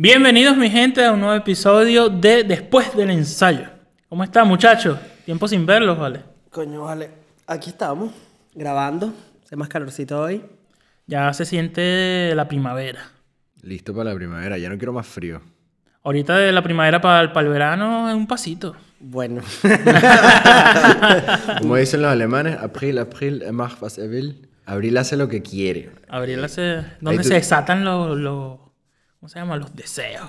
Bienvenidos mi gente a un nuevo episodio de Después del ensayo. ¿Cómo están muchachos? Tiempo sin verlos, ¿vale? Coño, vale. Aquí estamos, grabando. Hace más calorcito hoy. Ya se siente la primavera. Listo para la primavera, ya no quiero más frío. Ahorita de la primavera para el, para el verano es un pasito. Bueno. Como dicen los alemanes, April, April, er macht was er will. Abril hace lo que quiere. Abril hace... Donde tú- se desatan los, los... ¿Cómo se llama? Los deseos.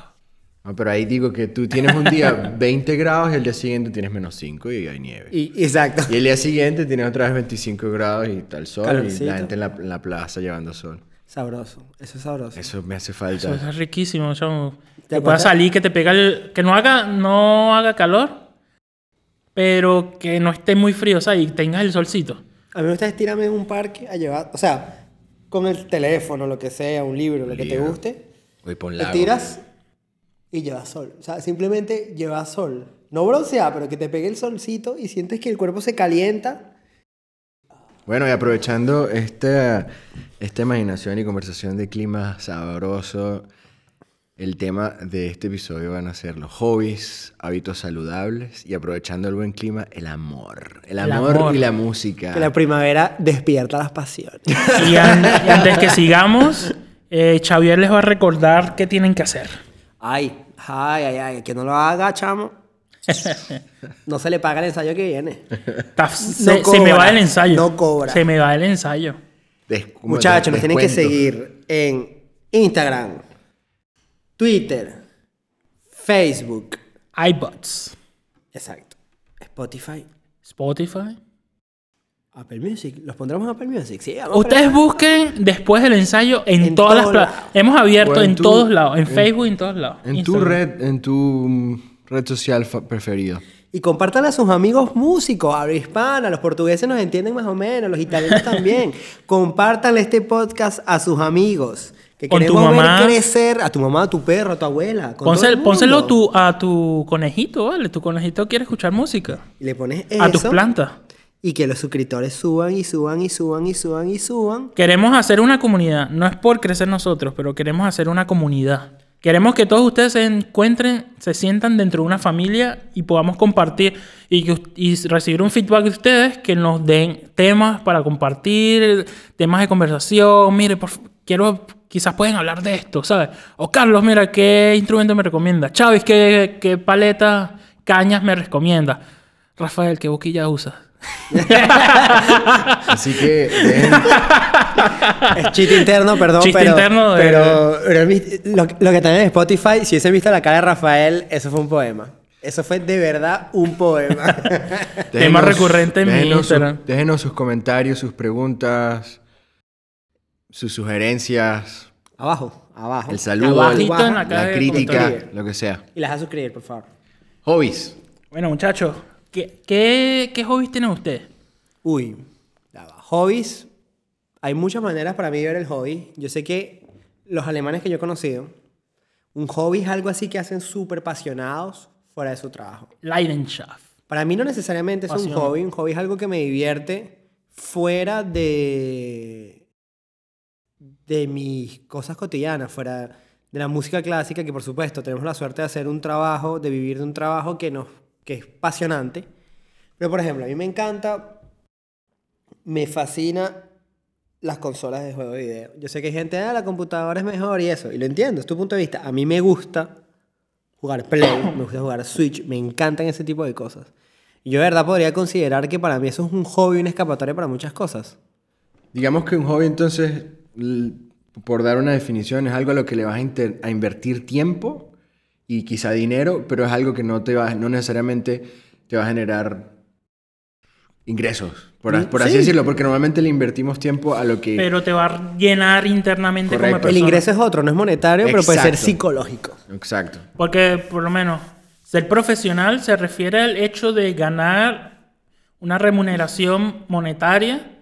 No, pero ahí digo que tú tienes un día 20 grados y el día siguiente tienes menos 5 y hay nieve. Y, y, exacto. el día siguiente tienes otra vez 25 grados y está el sol y la gente en la, en la plaza llevando sol. Sabroso. Eso es sabroso. Eso me hace Eso falta. es riquísimo, chamo. ¿Te Que pueda acuerdas? salir, que te pega el... Que no haga, no haga calor, pero que no esté muy frío, o sea, y tengas el solcito. A mí me gusta estirarme en un parque a llevar, o sea, con el teléfono, lo que sea, un libro, lo que te guste. Voy por un Te lago. tiras y llevas sol. O sea, simplemente llevas sol. No broncear, pero que te pegue el solcito y sientes que el cuerpo se calienta. Bueno, y aprovechando esta, esta imaginación y conversación de clima sabroso, el tema de este episodio van a ser los hobbies, hábitos saludables y aprovechando el buen clima, el amor. El El amor, amor. y la música. Que la primavera despierta las pasiones. Y, an- y antes que sigamos, eh, Xavier les va a recordar qué tienen que hacer. Ay, ay, ay, ay, que no lo haga, chamo. No se le paga el ensayo que viene. Se, No se me va el ensayo. no cobra. Se me va el ensayo. Des- ¿cómo Muchachos, nos tienen que seguir en Instagram, Twitter, Facebook, iBots, exacto, Spotify, Spotify. Apple Music. ¿Los pondremos en Apple Music? Sí, Ustedes busquen después del ensayo en, En todas las lados. Hemos abierto en en, tu- todos lados, en, en- Facebook y en todos lados. En tu red, en tu mm, red social preferida. Y compartan a sus amigos músicos, habla hispana, los portugueses nos entienden más o menos, los italianos también. Compartan este podcast a sus amigos. Que Con tu mamá. ver crecer a tu mamá, a tu perro, a tu abuela. con todo Pónsel- el mundo. pónselo tu- a tu conejito, ¿vale? Tu conejito quiere escuchar música. Y le pones A tus eso, plantas. Y que los suscriptores suban y suban y suban y suban y suban. Queremos hacer una comunidad. No es por crecer nosotros, pero queremos hacer una comunidad. Queremos que todos ustedes se encuentren, se sientan dentro de una familia y podamos compartir y, recibir un feedback de ustedes que nos den temas para compartir, temas de conversación. Mire, por, quiero, quizás pueden hablar de esto, ¿sabes? O Carlos, mira, ¿qué instrumento me recomienda? Chávez, ¿qué, qué paleta, cañas me recomienda? Rafael, ¿qué boquilla usas? Así que Es chiste interno, perdón, Chiste pero, interno de- pero, pero el- lo, lo que también en Spotify, si hubiesen visto la cara de Rafael, eso fue un poema. Eso fue de verdad un poema. Tema recurrente en mi déjenos sus- Instagram. déjenos sus comentarios, sus preguntas, sus sugerencias, abajo, abajo. el saludo, Abajito el- en la la crítica, lo que sea. Y las a suscribir, por favor. Hobbies. Bueno, muchachos, ¿qué, qué, qué hobbies tienen ustedes? Uy, hobbies. Hay muchas maneras para mí de ver el hobby. Yo sé que los alemanes que yo he conocido, un hobby es algo así que hacen súper apasionados fuera de su trabajo. Leidenschaft. Para mí no necesariamente es un Pasión. hobby, un hobby es algo que me divierte fuera de de mis cosas cotidianas, fuera de la música clásica, que por supuesto tenemos la suerte de hacer un trabajo, de vivir de un trabajo que nos que es apasionante. Pero por ejemplo, a mí me encanta me fascina las consolas de juego de video. Yo sé que hay gente, ah, la computadora es mejor y eso, y lo entiendo, es tu punto de vista. A mí me gusta jugar Play, me gusta jugar Switch, me encantan ese tipo de cosas. Yo de verdad podría considerar que para mí eso es un hobby, una escapatoria para muchas cosas. Digamos que un hobby entonces, por dar una definición, es algo a lo que le vas a invertir tiempo y quizá dinero, pero es algo que no, te va, no necesariamente te va a generar ingresos, por, Mm, así sí. decirlo, porque normalmente le invertimos tiempo a lo que... Pero te va a llenar internamente como persona. El ingreso es otro, no es monetario, pero puede ser psicológico. Exacto. Porque, por lo menos, ser profesional se refiere al hecho de ganar una remuneración monetaria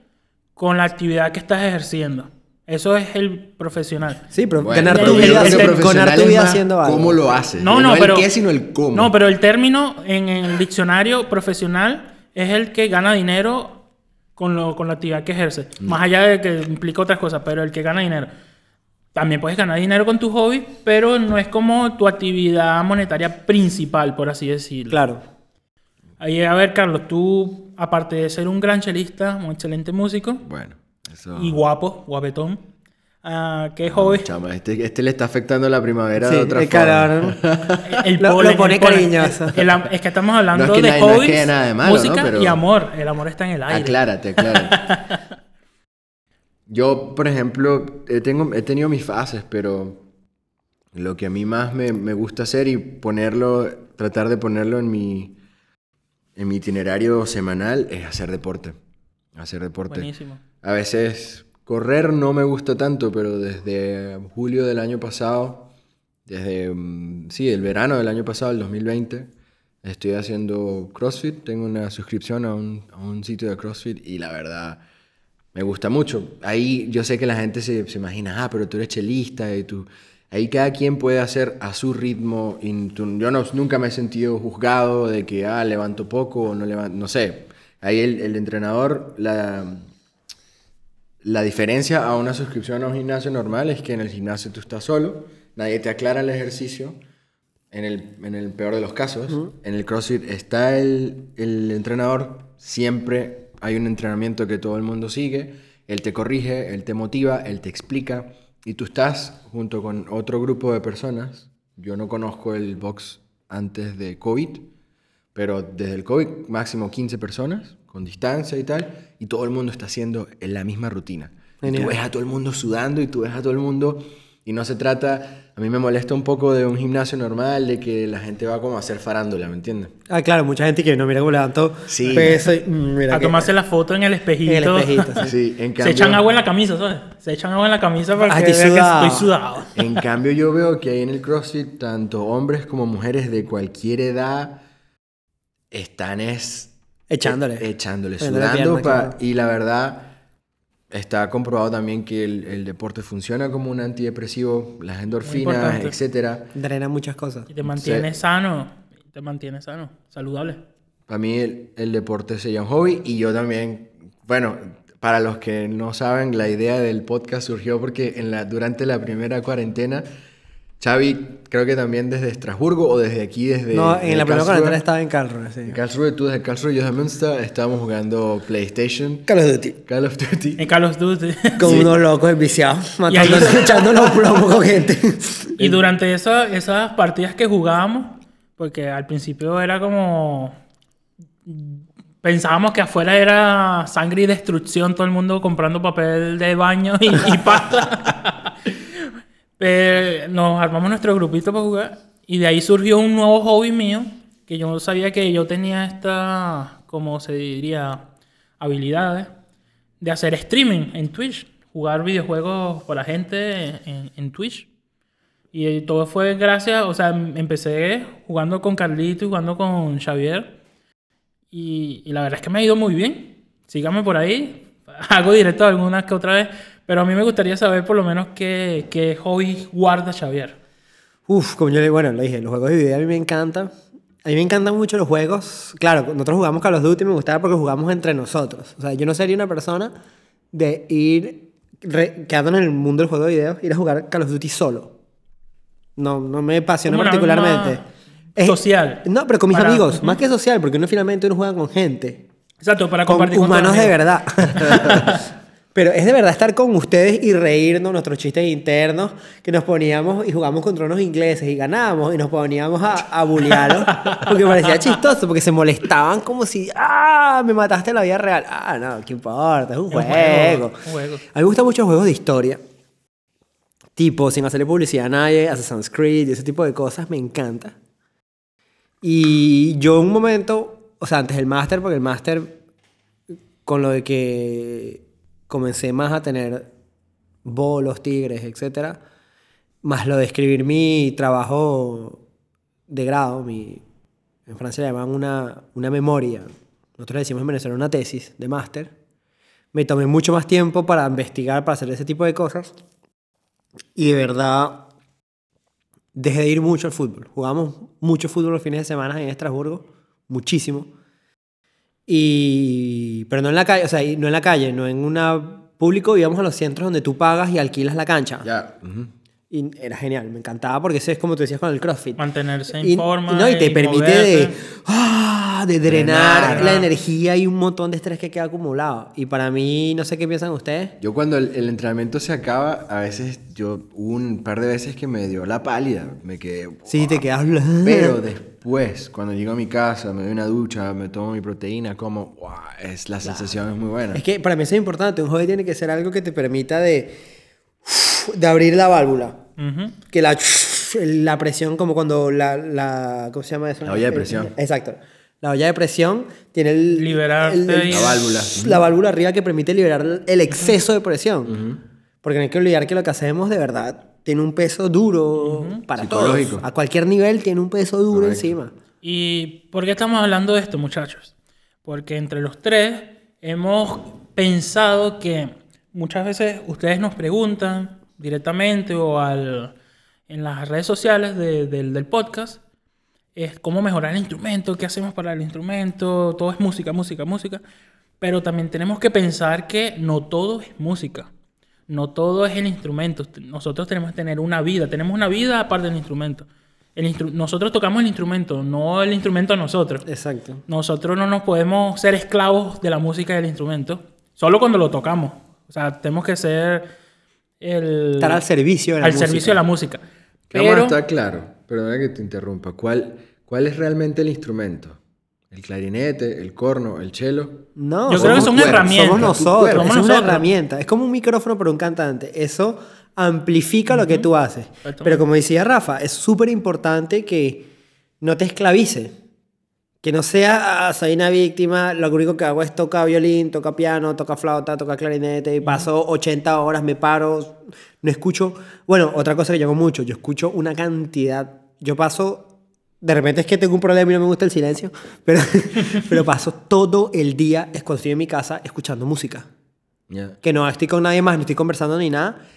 con la actividad que estás ejerciendo. Eso es el profesional. Sí, pero Bueno, ganar tu el- vida, el el- ganar tu vida haciendo algo. ¿Cómo lo haces? No, no, el pero. qué, sino el cómo. No, pero el término en el diccionario profesional es el que gana dinero con, lo, con la actividad que ejerce. Más allá de que implica otras cosas, pero el que gana dinero. también puedes ganar dinero con tu hobby, pero no es como tu actividad monetaria principal, por así decirlo. Claro. Ahí, a ver, Carlos, tú, aparte de ser un gran chelista, un excelente músico Bueno, eso... y guapo, guapetón, ¿qué hobby? Chama, este, este le está afectando la primavera de otra el forma. calor. El Lo- lo polen, pone el polen. cariñoso. El am- es que estamos hablando No es que de no es que hobbies, nada de malo, ¿no? música Pero- y amor. El amor está en el aire. Aclárate, aclárate. Yo, por ejemplo, he, tengo, he tenido mis fases, pero lo que a mí más me, me gusta hacer y ponerlo, tratar de ponerlo en mi, en mi itinerario semanal es hacer deporte. Hacer deporte. Buenísimo. A veces correr no me gusta tanto, pero desde julio del año pasado, desde, mm, sí, el verano del año pasado, el 2020, estoy haciendo CrossFit. Tengo una suscripción a un, a un sitio de CrossFit y la verdad me gusta mucho. Ahí yo sé que la gente se, se imagina, ah, pero tú eres chelista y tú... Ahí cada quien puede hacer a su ritmo. y yo no, nunca me he sentido juzgado de que, ah, levanto poco o no levanto... No sé. Ahí el, el entrenador, la, la diferencia a una suscripción a un gimnasio normal es que en el gimnasio tú estás solo, nadie te aclara el ejercicio, en el, en el peor de los casos. En el CrossFit está el, el entrenador, siempre hay un entrenamiento que todo el mundo sigue, él te corrige, él te motiva, él te explica, y tú estás junto con otro grupo de personas. Yo no conozco el box antes de COVID, pero desde el COVID máximo 15 personas, con distancia y tal, y todo el mundo está haciendo en la misma rutina. Y tú Genial. ves a todo el mundo sudando y tú ves a todo el mundo, y no se trata, a mí me molesta un poco de un gimnasio normal, de que la gente va como a hacer farándula, ¿me entiendes? Ah, claro, mucha gente que no mira cómo levanto Sí. peso y, mm, mira A que- tomarse la foto en el espejito. En el espejito, sí. Sí, en Se cambio, echan agua en la camisa, ¿sabes? Se echan agua en la camisa para Ah, que estoy vean que sudado. estoy sudado. en cambio yo veo que ahí en el CrossFit, tanto hombres como mujeres de cualquier edad, están es... Echándole. e- echándole, sudando. pierna, pa- claro. Y la verdad, está comprobado también que el, el deporte funciona como un antidepresivo, las endorfinas, etcétera. Drena muchas cosas. Y te mantiene sano. Te mantiene sano. Saludable. Para mí el, el deporte sería un hobby y yo también, bueno, para los que no saben, la idea del podcast surgió porque en la, durante la primera cuarentena, Xavi, creo que también desde Estrasburgo o desde aquí, desde... no, desde en la primera cuarentena estaba en Karlsruhe, sí. En Karlsruhe, tú desde Karlsruhe, yo desde Münster, estábamos jugando PlayStation, Call of Duty. Call of Duty. En Call of Duty. Con Sí. unos locos enviciados, Y ahí- matando, echando los plomos con gente. Y durante esa- esas partidas que jugábamos, porque al principio era como. Pensábamos que afuera era sangre y destrucción, todo el mundo comprando papel de baño y, y pasta. Pero nos armamos nuestro grupito para jugar y de ahí surgió un nuevo hobby mío que yo no sabía que yo tenía esta, como se diría, habilidades de hacer streaming en Twitch, jugar videojuegos por la gente en, en Twitch. Y todo fue gracias, o sea, em- empecé jugando con Carlito y jugando con Xavier. Y, la verdad es que me ha ido muy bien. Síganme por ahí. Hago directo algunas que otra vez. Pero a mí me gustaría saber por lo menos qué, qué hobby guarda Xavier. Uf, como yo le, bueno, lo dije, los juegos de video a mí me encantan. A mí me encantan mucho los juegos. Claro, nosotros jugamos Call of Duty y me gustaba porque jugamos entre nosotros. O sea, yo no sería una persona de ir, re- quedando en el mundo del juego de video, ir a jugar Call of Duty solo. No, no me apasiona particularmente. una social. No, pero con mis Para- amigos, Ujú. más que social, porque uno finalmente uno juega con gente. Exacto, para con compartir con humanos tus de verdad. Pero es de verdad estar con ustedes y reírnos, nuestros chistes internos, que nos poníamos y jugamos contra unos ingleses y ganábamos y nos poníamos a, a bullearlos, porque parecía chistoso, porque se molestaban como si, ah, me mataste en la vida real. Ah, no, ¿qué importa? Es un juego. juego, un juego. A mí me gustan mucho los juegos de historia, tipo, sin hacerle publicidad a nadie, Assassin's Creed y ese tipo de cosas, me encanta. Y yo un momento, o sea, antes del máster, porque el máster, con lo de que comencé más a tener bolos, tigres, etc. Más lo de escribir mi trabajo de grado, mi, en Francia le llaman una, una memoria, nosotros le decimos en Venezuela una tesis de máster. Me tomé mucho más tiempo para investigar, para hacer ese tipo de cosas. Y de verdad, dejé de ir mucho al fútbol. Jugamos mucho fútbol los fines de semana en Estrasburgo, muchísimo. Y, pero no en la calle, o sea, no en la calle, no en una público, íbamos a los centros donde tú pagas y alquilas la cancha. Ya. Y era genial, me encantaba porque eso es como tú decías con el CrossFit. Mantenerse en Y, forma. y no, y te y permite de, ah, de drenar, Drenar. la energía y un montón de estrés que queda acumulado. Y para mí, no sé qué piensan ustedes. Yo cuando el, el entrenamiento se acaba, a veces yo hubo un par de veces que me dio la pálida, me quedé... Sí, te quedas... Pero después, cuando llego a mi casa, me doy una ducha, me tomo mi proteína, como, wow, es, la sensación es muy buena. Es que para mí eso es importante. Un hobby tiene que ser algo que te permita de, de abrir la válvula. Ujú. Que la, la presión, como cuando la, la. ¿Cómo se llama eso? La olla de presión. Exacto. La olla de presión tiene el. Liberarte el- el-. La válvula. La válvula arriba que permite liberar el exceso de presión. Porque no hay que olvidar que lo que hacemos de verdad tiene un peso duro para todos. A cualquier nivel tiene un peso duro Correcto. encima. ¿Y por qué estamos hablando de esto, muchachos? Porque entre los tres hemos pensado que muchas veces ustedes nos preguntan directamente o al, en las redes sociales de- del, del podcast es cómo mejorar el instrumento, qué hacemos para el instrumento, todo es música, música, música. Pero también tenemos que pensar que no todo es música. No todo es el instrumento. Nosotros tenemos que tener una vida. Tenemos una vida aparte del instrumento. El instru- nosotros tocamos el instrumento, no el instrumento a nosotros. Exacto. Nosotros no nos podemos ser esclavos de la música y del instrumento. Solo cuando lo tocamos. O sea, tenemos que ser el... Estar al servicio de la al música. servicio de la música. Vamos a Pero... estar claro, perdona que te interrumpa. ¿Cuál, ¿Cuál es realmente el instrumento? ¿El clarinete, el corno, el cello? No, Yo creo que somos son herramientas. Somos nosotros, Somos es una nosotros. herramienta. Es como un micrófono para un cantante. Eso amplifica lo que tú haces. Pero como decía Rafa, es súper importante que no te esclavice. Que no sea, soy una víctima, lo único que hago es tocar violín, tocar piano, tocar flauta, tocar clarinete, y paso 80 horas, me paro, no escucho. Bueno, otra cosa que yo hago mucho, yo escucho una cantidad. Yo paso, de repente es que tengo un problema y no me gusta el silencio, pero, pero paso todo el día, es cuando estoy en mi casa, escuchando música. Que no estoy con nadie más, no estoy conversando ni nada.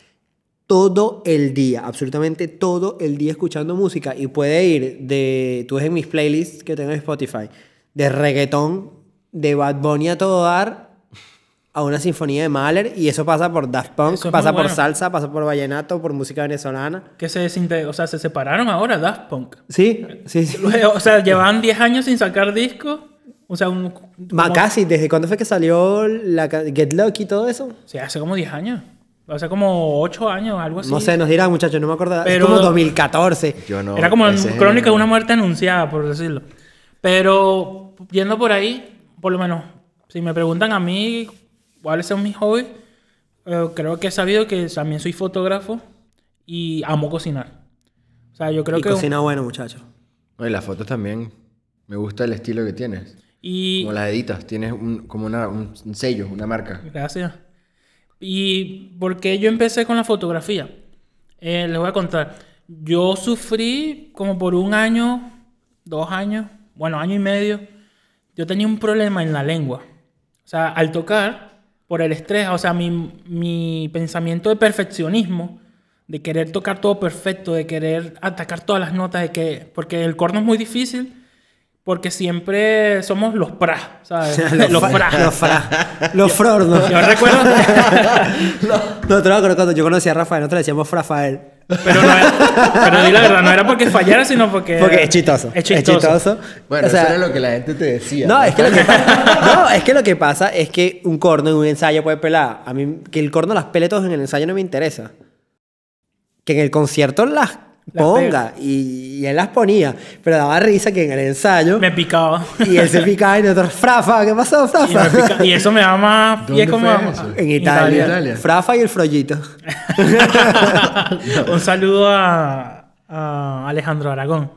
Todo el día, absolutamente todo el día escuchando música. Y puede ir de, tú ves en mis playlists que tengo en Spotify, de reggaetón, de Bad Bunny a todo dar, a una sinfonía de Mahler. Y eso pasa por Daft Punk, es pasa por bueno. salsa, pasa por vallenato, por música venezolana. Que se o sea, se separaron ahora Daft Punk. Sí, sí, sí. O sea, llevaban 10 años sin sacar disco. O sea, un... Como- casi, ¿desde cuándo fue que salió la Get Lucky y todo eso? Sí, hace como 10 años. Hace como 8 años, algo así. No sé, nos dirán muchachos, no me acuerdo. Pero- es como 2014. Yo no. Era como crónica de una muerte anunciada, por decirlo. Pero yendo por ahí, por lo menos, si me preguntan a mí cuáles son mis hobbies, eh, creo que he sabido que también soy fotógrafo y amo cocinar. O sea, yo creo y que... cocina bueno, muchachos. No, y las fotos también. Me gusta el estilo que tienes. Y... Como las editas. Tienes un, como una, un, un sello, una marca. Gracias. ¿Y por qué yo empecé con la fotografía? Eh, les voy a contar. Yo sufrí como por un año, dos años, bueno, año y medio. Yo tenía un problema en la lengua. O sea, al tocar, por el estrés, o sea, mi, mi pensamiento de perfeccionismo, de querer tocar todo perfecto, de querer atacar todas las notas, de que, porque el corno es muy difícil, porque siempre somos los pra, ¿sabes? los fra- pra. Los fra. Los frornos. Yo recuerdo, Nosotros cuando yo conocí a Rafael, nosotros le decíamos Rafael. pero, no era- pero di la verdad, no era porque fallara, sino porque... Porque es chistoso. Es chistoso. Bueno, O sea, eso era lo que la gente te decía. No, es que lo que, no, es que lo que pasa es que un corno en un ensayo puede pelar. A mí, que el corno las pele todos en el ensayo no me interesa. Que en el concierto Las ponga. Y, y él las ponía. Pero daba risa que en el ensayo. Me picaba. Y él se picaba y nosotros, Frafa, ¿qué pasó, Y, Frafa? y eso me da más pie ¿Dónde como... fue eso? En Italia. Italia. Frafa y el frollito. Un saludo a, a Alejandro Aragón.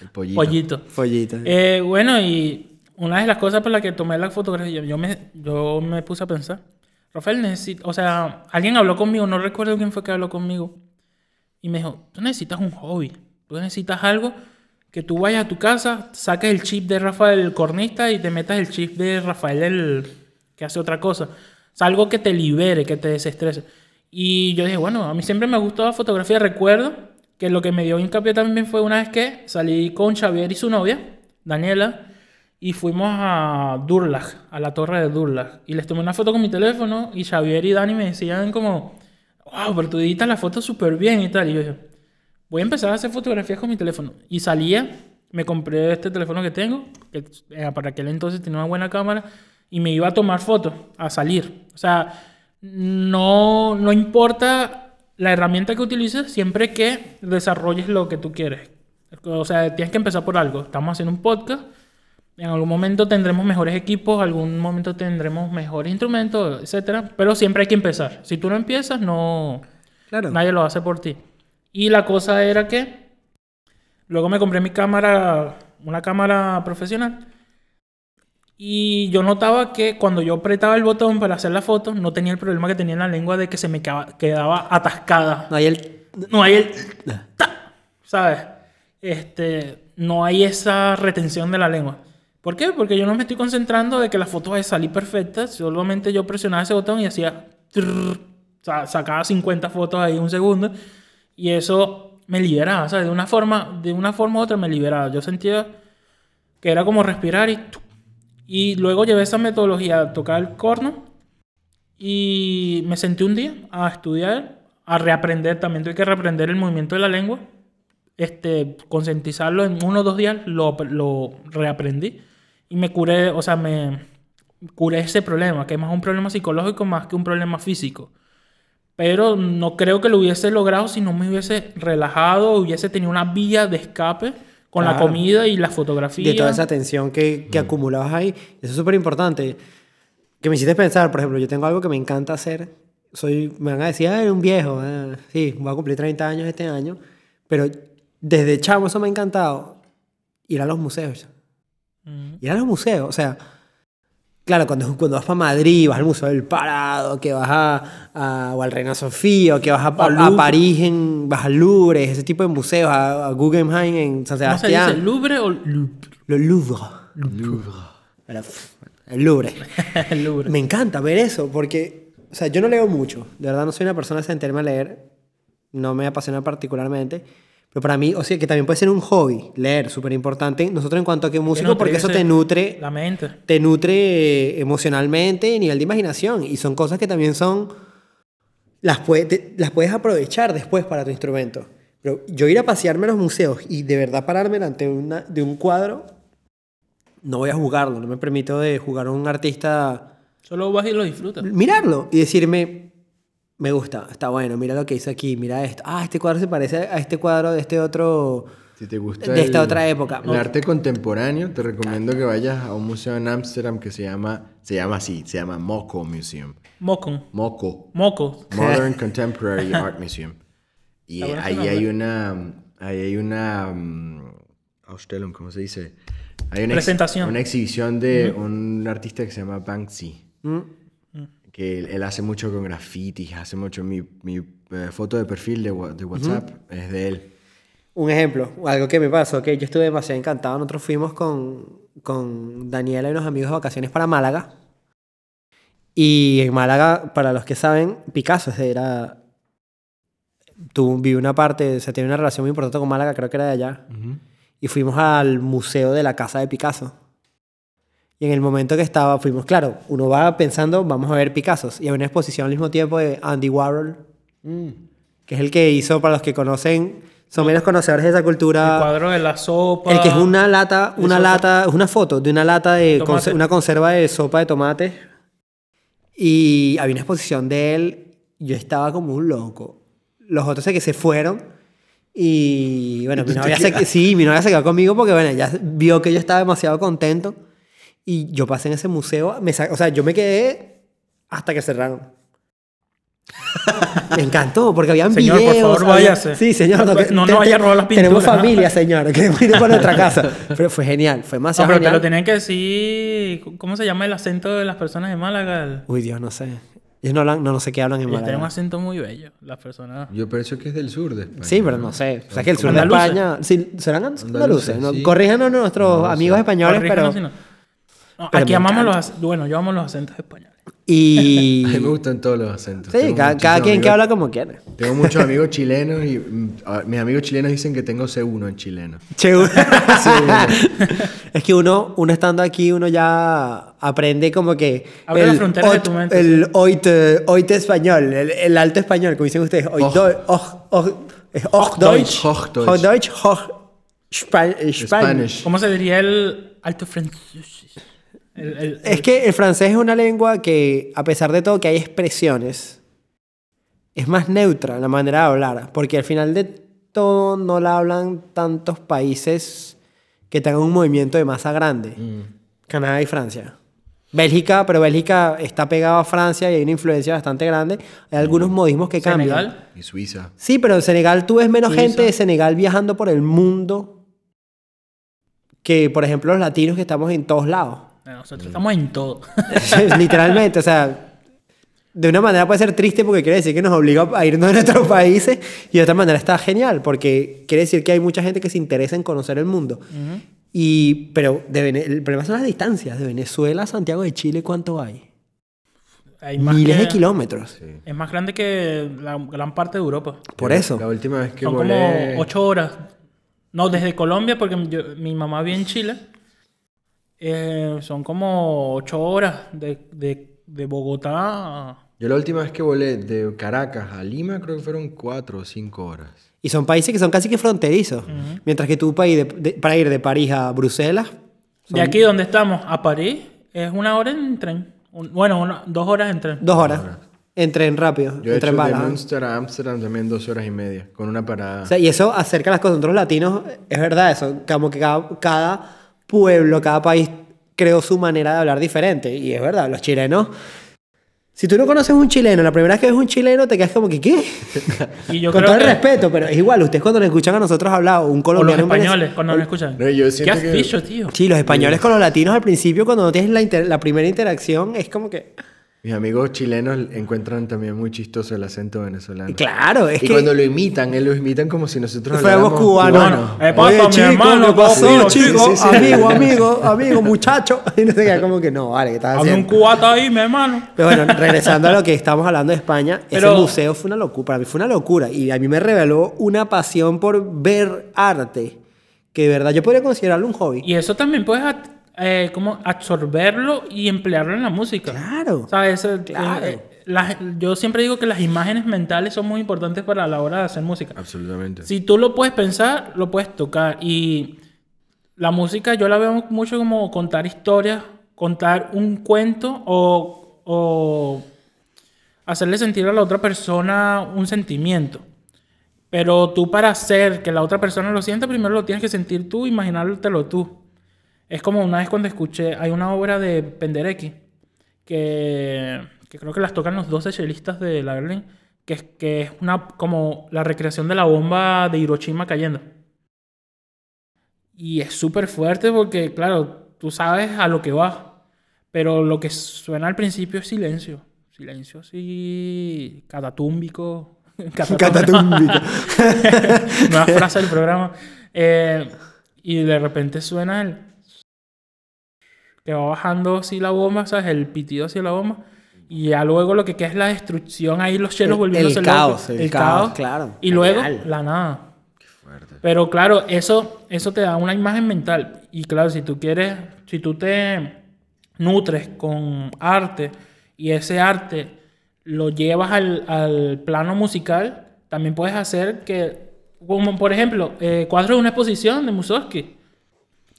El pollito. Pollito. Eh, bueno, y una de las cosas por las que tomé la fotografía, yo me, yo me puse a pensar, Rafael, necesito, o sea, alguien habló conmigo, no recuerdo quién fue que habló conmigo, y me dijo, tú necesitas un hobby, tú necesitas algo que tú vayas a tu casa, saques el chip de Rafael el cornista y te metas el chip de Rafael el que hace otra cosa. O sea, algo que te libere, que te desestrese. Y yo dije, bueno, a mí siempre me gustó la fotografía. Recuerdo que lo que me dio hincapié también fue una vez que salí con Xavier y su novia, Daniela, y fuimos a Durlag, a la torre de Durlag. Y les tomé una foto con mi teléfono y Xavier y Dani me decían como, wow, pero tú editas la foto súper bien y tal. Y yo dije, voy a empezar a hacer fotografías con mi teléfono. Y salía, me compré este teléfono que tengo, que eh, para aquel entonces tenía una buena cámara, y me iba a tomar fotos, a salir. O sea, no, no importa la herramienta que utilices, siempre que desarrolles lo que tú quieres. O sea, tienes que empezar por algo. Estamos haciendo un podcast. En algún momento tendremos mejores equipos, algún momento tendremos mejores instrumentos, etcétera. Pero siempre hay que empezar. Si tú no empiezas, no, Claro. nadie lo hace por ti. Y la cosa era que luego me compré mi cámara, una cámara profesional. Y yo notaba que cuando yo apretaba el botón para hacer la foto, no tenía el problema que tenía en la lengua de que se me quedaba, atascada. No hay el... No hay el... ta, ¿Sabes? Este, no hay esa retención de la lengua. ¿Por qué? Porque yo no me estoy concentrando de que la foto vaya a salir perfecta. Solamente yo presionaba ese botón y hacía... trrr, sa- sacaba 50 fotos ahí en un segundo. Y eso me liberaba, ¿sabes? De una forma, de una forma u otra me liberaba. Yo sentía que era como respirar y... Y luego llevé esa metodología a tocar el corno y me senté un día a estudiar, a reaprender. También tuve que reaprender el movimiento de la lengua. Este, concientizarlo en uno o dos días, lo, lo reaprendí. Y me curé, o sea, me curé ese problema, que es más un problema psicológico más que un problema físico. Pero no creo que lo hubiese logrado si no me hubiese relajado, hubiese tenido una vía de escape con la Claro. comida y la fotografía. de toda esa tensión que, que acumulabas ahí. Eso es súper importante. Que me hiciste pensar, por ejemplo, yo tengo algo que me encanta hacer. Soy, me van a decir, ah, eres un viejo. ah, sí, voy a cumplir 30 años este año. Pero desde chavo eso me ha encantado. Ir a los museos. Mm. Ir a los museos. O sea, claro, cuando, cuando vas para Madrid, vas al Museo del Parado, que vas a, a- o al Reina Sofía, o que vas a, a, a Louvre. París, en, vas al Louvre, ese tipo de museos, a, a Guggenheim en San ¿Cómo se Sebastián. dice? ¿Louvre o Louvre? Le Louvre. Pero, El Louvre. El Louvre. Me encanta ver eso porque, o sea, yo no leo mucho. De verdad, no soy una persona sentarme a leer. No me apasiona particularmente. Pero para mí, o sea, que también puede ser un hobby, leer, súper importante. Nosotros en cuanto a que músico, porque eso te nutre, La mente. te nutre eh, emocionalmente, a nivel de imaginación. Y son cosas que también son, las, puede- te- las puedes aprovechar después para tu instrumento. Pero yo ir a pasearme a los museos y de verdad pararme delante de, una- de un cuadro, no voy a jugarlo, no me permito de jugar a un artista, Solo vas y lo disfrutas. mirarlo y decirme, me gusta, está bueno, mira lo que hizo aquí, mira esto. Ah, este cuadro se parece a este cuadro de este otro... Si te gusta De esta otra época. El arte contemporáneo, te recomiendo que vayas a un museo en Ámsterdam que se llama, se llama así, se llama Moco Museum. Mocon. Moco. Moco. Modern Contemporary Art Museum. Y ahí hay una, ahí hay una mm, Ausstellung, ¿cómo se dice? Hay una ex- Presentación. una exhibición de un artista que se llama Banksy. Mm, Que él, hace mucho con grafitis, hace mucho. Mi, mi eh, foto de perfil de, de WhatsApp es de él. Un ejemplo, algo que me pasó, que yo estuve demasiado encantado. Nosotros fuimos con, con Daniela y unos amigos de vacaciones para Málaga. Y en Málaga, para los que saben, Picasso era... Tú viví una parte, o sea, tiene una relación muy importante con Málaga, creo que era de allá. Y fuimos al museo de la casa de Picasso. Y en el momento que estaba, fuimos, claro, uno va pensando, vamos a ver Picassos. Y hay una exposición al mismo tiempo de Andy Warhol, que es el que hizo, para los que conocen, son menos conocedores de esa El cultura. cuadro de la sopa. El que es una lata, una lata, es una foto de una lata de una conserva de sopa de tomate. Y había una exposición de él. Yo estaba como un loco. Los otros que se fueron. Y bueno, mi novia, se, sí, mi novia se quedó conmigo porque bueno, ya vio que yo estaba demasiado contento. Y yo pasé en ese museo. Me o sea, yo me quedé hasta que cerraron. Me encantó porque habían Señor, por videos. favor, había- váyase. Sí, señor. No, que- no te- nos vaya a robar las Tenemos pinturas. familia, señor. Queremos ir para nuestra casa. Pero fue genial. Fue No, demasiado pero te lo tenían que decir. ¿Cómo se llama el acento de las personas de Málaga? El- Uy, Dios, no sé. Ellos no, hablan, no, no sé qué hablan en Ellos tienen un Málaga. acento muy bello, las personas. Yo pienso que es del sur de España. Sí, pero no sé. O sea, que el sur de Andaluces. España... Sí, ¿Serán andaluces? Andaluces, ¿no? sí. Corríjanos nuestros No amigos españoles, Corríjanos pero... si no. Aquí amamos los encanta. ac- Bueno, yo amo los acentos españoles. Y... A mí me gustan todos los acentos. Sí, cada, cada quien que amigos- habla como quiere. Tengo muchos amigos chilenos y mm, a- mis amigos chilenos dicen que tengo C1 en chileno. Che, es que uno, uno estando aquí, uno ya aprende como que... Abre las fronteras de tu mente, El oite, oite español, el, el alto español, como dicen ustedes. Oit Och. Och- och- es Hochdeutsch. Hochdeutsch. Hochdeutsch. Hoch- Spa- eh, Spanish. Spanish. ¿Cómo se diría el alto francés? El- el- Es que el francés es una lengua que, a pesar de todo que hay expresiones, es más neutra la manera de hablar, porque al final de todo no la hablan tantos países que tengan un movimiento de masa grande. Canadá y Francia. Bélgica, pero Bélgica está pegado a Francia y hay una influencia bastante grande. Hay algunos modismos que cambian. Senegal. Y Suiza. Sí, pero en Senegal tú ves menos Suiza. gente de Senegal viajando por el mundo que, por ejemplo, los latinos que estamos en todos lados. Nosotros estamos en todo. Literalmente, o sea, de una manera puede ser triste porque quiere decir que nos obliga a irnos de nuestros países y de otra manera está genial porque quiere decir que hay mucha gente que se interesa en conocer el mundo. Y, pero de el problema son las distancias. De Venezuela a Santiago de Chile, ¿cuánto hay? Hay más Miles que- de kilómetros. Es más grande que la gran parte de Europa. Por eso. La última vez que Son volé... como ocho horas. No, desde Colombia, porque yo- mi mamá vive en Chile. Eh, son como ocho horas de, de, de Bogotá. a- Yo la última vez que volé de Caracas a Lima creo que fueron cuatro o cinco horas. Y son países que son casi que fronterizos. Mientras que tú para ir de, de- para ir de París a Bruselas, De aquí donde estamos a París es una hora en tren. Un- bueno, una- dos horas en tren. dos horas. En tren rápido. Yo he en hecho tren de bala. Münster a Ámsterdam también dos horas y media, con una parada. O sea, y eso acerca las cosas. Nosotros los latinos, es verdad eso, como que cada, cada pueblo, cada país creó su manera de hablar diferente. Y es verdad, los chilenos... Si tú no conoces un chileno, la primera vez que ves un chileno te quedas como que, ¿qué? Y yo Con creo todo el que- respeto, pero es igual, ustedes cuando nos escuchan a nosotros hablar, o un O los colombiano... Venez- españoles cuando nos escuchan. No, yo ¿Qué siento has que- dicho, tío? Sí, los españoles con los latinos al principio, cuando no tienes la, inter- la primera interacción, es como que... Mis amigos chilenos encuentran también muy chistoso el acento venezolano. Claro, es y que... cuando lo imitan, él lo imitan como si nosotros Fuéramos cubanos. cubano. Eh, pasa, mi chico, hermano, ¿qué pasó, chico? sí, sí. Amigo, amigo, amigo, muchacho. Y no sé qué, como que no, vale, ¿qué estás Hazme un haciendo? cubata ahí, mi hermano. Pero bueno, regresando a lo que estamos hablando de España, Pero- ese museo fue una locura. Para mí fue una locura. Y a mí me reveló una pasión por ver arte. Que de verdad yo podría considerarlo un hobby. Y eso también puedes eh, como absorberlo y emplearlo en la música. Claro. ¿Sabes? Eh, Claro. eh, las- yo siempre digo que las imágenes mentales son muy importantes para la hora de hacer música. Absolutamente. Si tú lo puedes pensar, lo puedes tocar. Y la música yo la veo mucho como contar historias, contar un cuento o, o hacerle sentir a la otra persona un sentimiento. Pero tú para hacer que la otra persona lo sienta, primero lo tienes que sentir tú, imaginártelo tú. Es como una vez cuando escuché, hay una obra de Penderecki, que, que creo que las tocan los 12 chelistas de la Berlin, que es, que es una, como la recreación de la bomba de Hiroshima cayendo. Y es súper fuerte porque, claro, tú sabes a lo que va, pero lo que suena al principio es silencio. Silencio así, catatúmbico. Catatúmbico. Nueva frase del programa. Eh, y de repente suena el... Que va bajando así la bomba, ¿sabes? El pitido hacia la bomba. Y ya luego lo que queda es la destrucción, ahí los chelos El- volviéndose el caos, el caos, claro. Y luego la nada. Fuerte. Pero claro, eso, eso te da una imagen mental. Y claro, si tú quieres, si tú te nutres con arte y ese arte lo llevas al, al plano musical, también puedes hacer que, como por ejemplo, eh, cuadros de una exposición de Mussorgsky.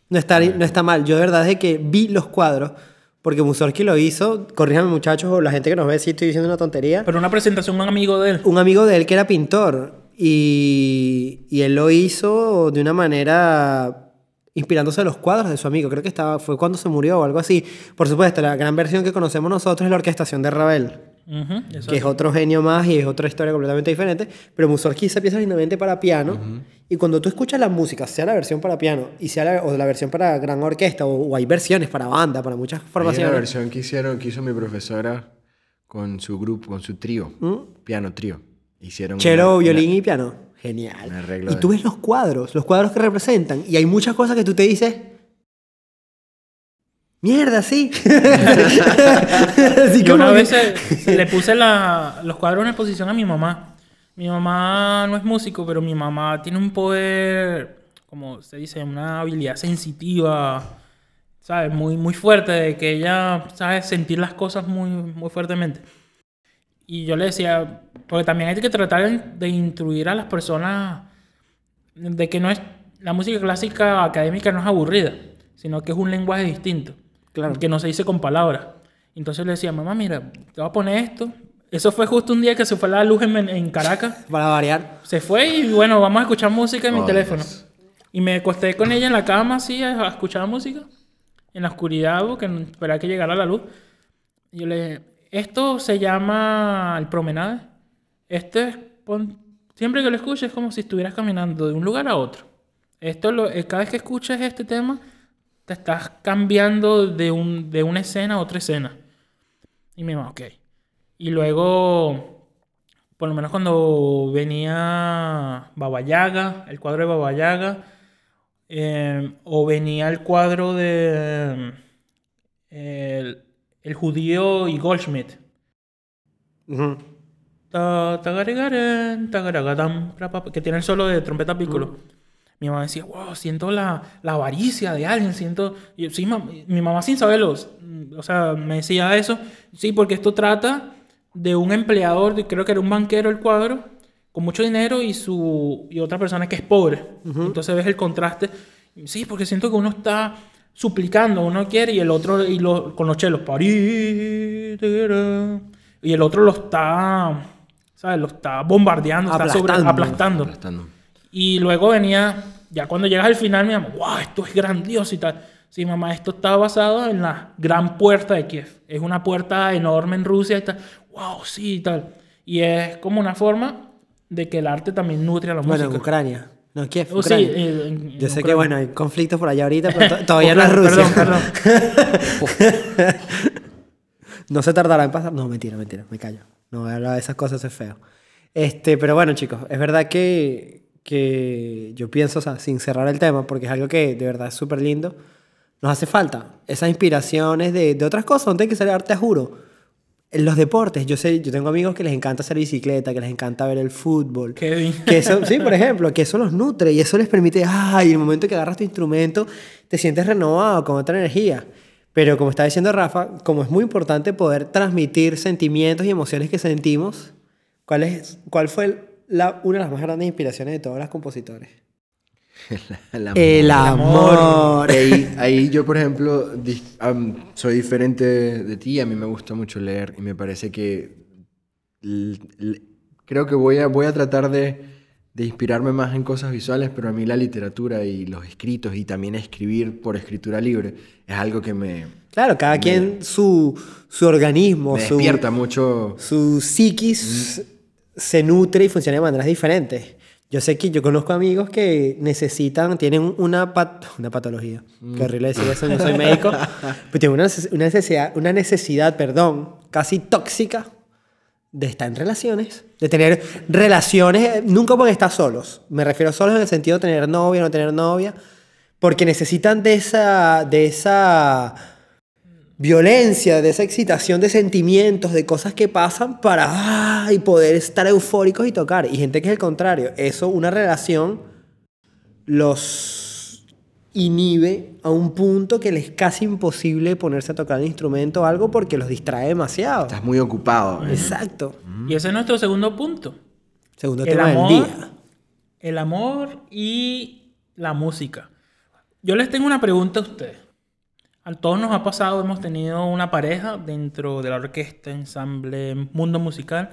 No está, no está mal. Yo de verdad es que vi los cuadros, porque Mussorgsky lo hizo, corríjanme muchachos o la gente que nos ve si estoy diciendo una tontería, Pero una presentación un amigo de él. un amigo de él que era pintor y, y él lo hizo de una manera inspirándose de los cuadros de su amigo. Creo que estaba, fue cuando se murió o algo así. Por supuesto, la gran versión que conocemos nosotros es la orquestación de Ravel, Que es otro genio más y es otra historia completamente diferente. Pero Mussorgsky hizo piezas lindamente para piano. Y cuando tú escuchas la música, sea la versión para piano y sea la, o la versión para gran orquesta, o, o hay versiones para banda, para muchas Hay una formaciones. versión que hicieron, que hizo mi profesora con su grupo, con su trío, piano trío. Hicieron ¿Mm? Cello, una- violín una- y piano. Genial. Y de- tú ves los cuadros, los cuadros que representan. Y hay muchas cosas que tú te dices. Mierda, sí. Así Yo una como vez se le puse la- los cuadros en exposición a mi mamá. Mi mamá no es músico, pero mi mamá tiene un poder, como se dice, una habilidad sensitiva, ¿sabes? Muy, muy fuerte, de que ella sabe sentir las cosas muy, muy fuertemente. Y yo le decía, porque también hay que tratar de instruir a las personas de que no es la música clásica académica no es aburrida, sino que es un lenguaje distinto, Claro. que no se dice con palabras. Entonces le decía, mamá, mira, te voy a poner esto. Eso fue justo un día que se fue la luz en, en Caracas. Para variar. Se fue y bueno, vamos a escuchar música en mi Oh, teléfono. Dios. Y me acosté con ella en la cama así a, escuchar música. En la oscuridad, porque esperaba que llegara la luz. Y yo le dije, esto se llama el promenade. Este es, pon- siempre que lo escuches es como si estuvieras caminando de un lugar a otro. Esto lo, eh, cada vez que escuches este tema, te estás cambiando de, un, de una escena a otra escena. Y mi mamá, ok. Y luego, por lo menos cuando venía Babayaga, el cuadro de Babayaga, eh, o venía el cuadro de eh, el, el judío y Goldschmidt. Ta- pa, pa, que tiene el solo de trompeta piccolo. Mi mamá decía, wow, siento la, la avaricia de alguien, siento... yo, sí, mam- mi mamá sin saberlo, mm, o sea, me decía eso. Sí, porque esto trata de un empleador, creo que era un banquero el cuadro, con mucho dinero y, su, y otra persona que es pobre. Entonces ves el contraste. Sí, porque siento que uno está suplicando, uno quiere y el otro, y lo, con los chelos, y el otro lo está, ¿sabes? Lo está bombardeando, está sobre, Aplastando. aplastando. Y luego venía, ya cuando llegas al final, mi mamá, wow, esto es grandioso y tal. Sí, mamá, esto está basado en la gran puerta de Kiev. Es una puerta enorme en Rusia y tal. Wow, sí y tal. Y es como una forma de que el arte también nutre a la Bueno, en música. Ucrania. No, Kiev, Oh, sí, eh, en- en Yo sé que, Ucrania. bueno, hay conflictos por allá ahorita, pero to- todavía no es Rusia. Perdón, perdón. No se tardará en pasar. No, mentira, mentira, me callo. No voy a hablar de esas cosas, es feo. Este, pero bueno, chicos, es verdad que, que yo pienso, o sea, sin cerrar el tema, porque es algo que de verdad es súper lindo, nos hace falta esas inspiraciones de, de otras cosas, no tiene que ser arte, juro. En los deportes, yo sé, yo tengo amigos que les encanta hacer bicicleta, que les encanta ver el fútbol. Kevin. Que eso, sí, por ejemplo, que eso los nutre y eso les permite, ay, el momento que agarras tu instrumento, te sientes renovado, con otra energía. Pero como está diciendo Rafa, como es muy importante poder transmitir sentimientos y emociones que sentimos, ¿cuál, es, cuál fue la, una de las más grandes inspiraciones de todos los compositores? El amor. El amor. Ahí, ahí yo, por ejemplo, dis- am, soy diferente de ti. A mí me gusta mucho leer y me parece que l- l- creo que voy a, voy a tratar de, de inspirarme más en cosas visuales, pero a mí la literatura y los escritos y también escribir por escritura libre es algo que me, Claro, cada quien su, su organismo, me su, despierta mucho. su psiquis se nutre y funciona de maneras diferentes. Yo sé que yo conozco amigos que necesitan, tienen una, pat- una patología. Qué horrible decir eso, no soy médico. pero tienen una, una necesidad, una necesidad, perdón, casi tóxica de estar en relaciones, de tener relaciones, eh, nunca pueden estar solos. Me refiero a solos en el sentido de tener novia, no tener novia, porque necesitan de esa, de esa violencia, de esa excitación de sentimientos, de cosas que pasan para ay, poder estar eufóricos y tocar. Y gente que es el contrario. Eso, una relación, los inhibe a un punto que les es casi imposible ponerse a tocar el instrumento o algo porque los distrae demasiado. Estás muy ocupado. Exacto. Y ese es nuestro segundo punto. Segundo El tema amor, del día. el amor y la música. Yo les tengo una pregunta a ustedes. A todos nos ha pasado, hemos tenido una pareja dentro de la orquesta, ensamble, mundo musical.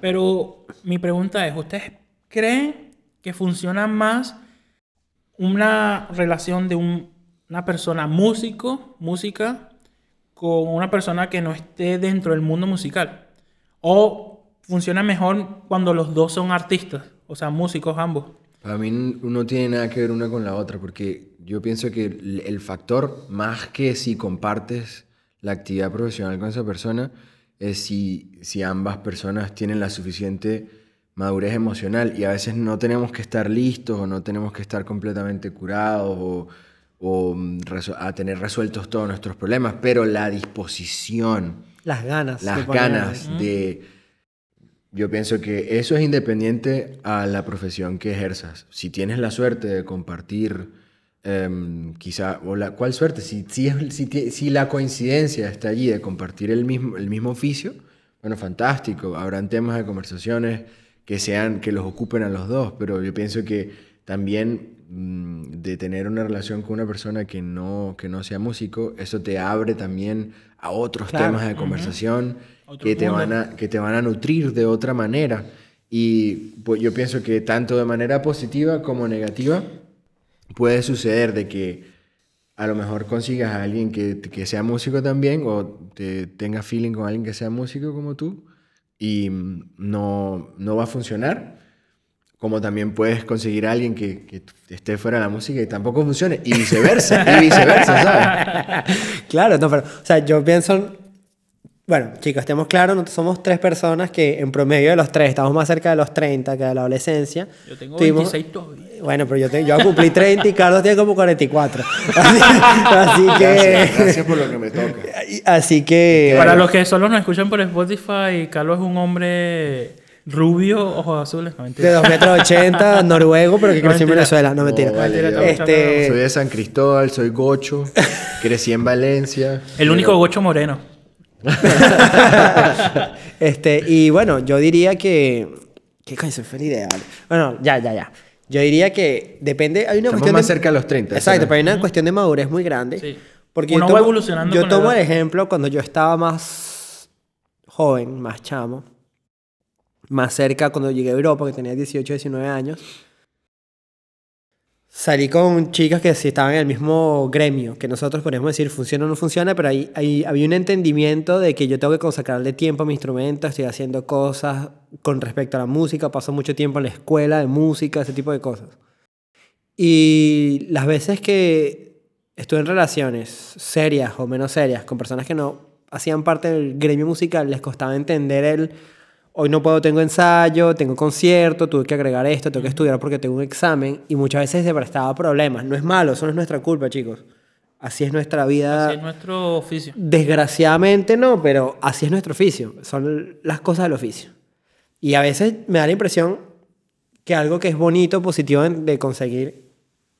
Pero mi pregunta es, ¿ustedes creen que funciona más una relación de un- una persona músico, música, con una persona que no esté dentro del mundo musical? ¿O funciona mejor cuando los dos son artistas? O sea, músicos ambos. Para mí no tiene nada que ver una con la otra, porque yo pienso que el factor, más que si compartes la actividad profesional con esa persona, es si, si ambas personas tienen la suficiente madurez emocional y a veces no tenemos que estar listos o no tenemos que estar completamente curados o, o mm, a tener resueltos todos nuestros problemas, pero la disposición, Las ganas. las de poner- ganas de... Yo pienso que eso es independiente a la profesión que ejerzas. Si tienes la suerte de compartir, em, quizá, o la, ¿cuál suerte? Si, si, si, la coincidencia está allí de compartir el mismo, el mismo oficio, bueno, fantástico. Habrán temas de conversaciones que, sean, que los ocupen a los dos, pero yo pienso que también mm, de tener una relación con una persona que no, que no sea músico, eso te abre también a otros Claro. temas de conversación que te, van a, que te van a nutrir de otra manera. Y pues, yo pienso que tanto de manera positiva como negativa puede suceder de que a lo mejor consigas a alguien que, que sea músico también o te tenga feeling con alguien que sea músico como tú y mm, no, no va a funcionar. Como también puedes conseguir a alguien que, que esté fuera de la música y tampoco funcione. Y viceversa, y viceversa, ¿sabes? Claro, no, pero, o sea, yo pienso, bueno, chicos, estemos claros, nosotros somos tres personas que en promedio de los tres estamos más cerca de los 30 que de la adolescencia. Yo tengo Tuvimos- 26 todavía. Bueno, pero yo, te- yo cumplí 30 y Carlos tiene como 44. Así, así que... gracias por lo que me toca. Así que... Para los que solo nos escuchan por Spotify, Carlos es un hombre rubio, ojos azules. No, De mentira. 2 metros 80, noruego, pero que No, creció en. Venezuela. No, mentira. No, vale, Mentira, yo- estamos este, Soy de San Cristóbal, soy gocho, crecí en Valencia. El único gocho moreno. este, y bueno, yo diría que. ¿Qué coño? Se fue la idea, vale. Bueno, ya, ya, ya. Yo diría que depende. Hay una Estamos cuestión. más de- cerca de los 30. Exacto, pero hay una cuestión de madurez muy grande. Sí. Porque Uno yo va tomo, evolucionando Yo tomo el ejemplo cuando yo estaba más joven, más chamo. Más cerca cuando llegué a Europa, que tenía 18, 19 años. Salí con chicas que sí estaban en el mismo gremio, que nosotros podríamos decir funciona o no funciona, pero ahí, ahí había un entendimiento de que yo tengo que consagrarle tiempo a mi instrumento, estoy haciendo cosas con respecto a la música, paso mucho tiempo en la escuela de música, ese tipo de cosas. Y las veces que estuve en relaciones serias o menos serias con personas que no hacían parte del gremio musical, les costaba entender el hoy no puedo, tengo ensayo, tengo concierto, tuve que agregar esto, tengo que estudiar porque tengo un examen y muchas veces se prestaba problemas. No es malo, eso no es nuestra culpa, chicos. Así es nuestra vida. Así es nuestro oficio. Desgraciadamente no, pero así es nuestro oficio. Son las cosas del oficio. Y a veces me da la impresión que algo que es bonito, positivo de conseguir,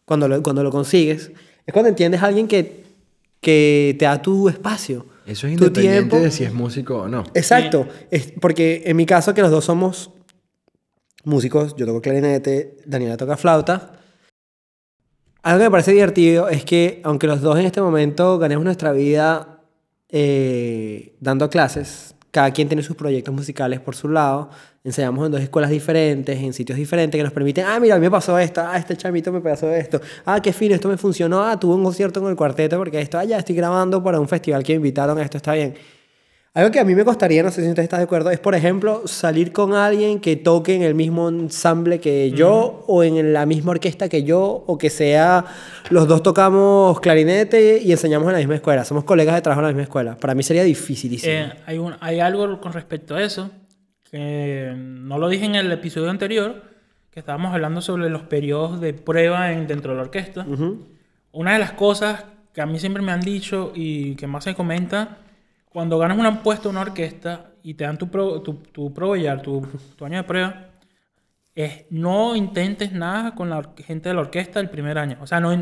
cuando lo, cuando lo consigues, es cuando entiendes a alguien que, que te da tu espacio. Eso es independiente tiempo. de si es músico o no. Exacto. Es porque en mi caso, que los dos somos músicos, yo toco clarinete, Daniela toca flauta. Algo que me parece divertido es que, aunque los dos en este momento ganemos nuestra vida eh, dando clases, cada quien tiene sus proyectos musicales por su lado, enseñamos en dos escuelas diferentes, en sitios diferentes, que nos permiten, ah, mira, me pasó esto, ah, este chamito me pasó esto, ah, qué fino, esto me funcionó, ah, tuve un concierto con el cuarteto porque esto, ah, ya estoy grabando para un festival que me invitaron, esto está bien. Algo que a mí me costaría, no sé si usted está de acuerdo, es, por ejemplo, salir con alguien que toque en el mismo ensamble que yo o en la misma orquesta que yo o que sea, los dos tocamos clarinete y enseñamos en la misma escuela. Somos colegas de trabajo en la misma escuela. Para mí sería dificilísimo. Eh, hay, un, hay algo con respecto a eso, que no lo dije en el episodio anterior, que estábamos hablando sobre los periodos de prueba en, dentro de la orquesta. Una de las cosas que a mí siempre me han dicho y que más se comenta, cuando ganas un puesto en una orquesta y te dan tu, pro, tu, tu proveer, tu, tu año de prueba, es no intentes nada con la gente de la orquesta el primer año. O sea, no...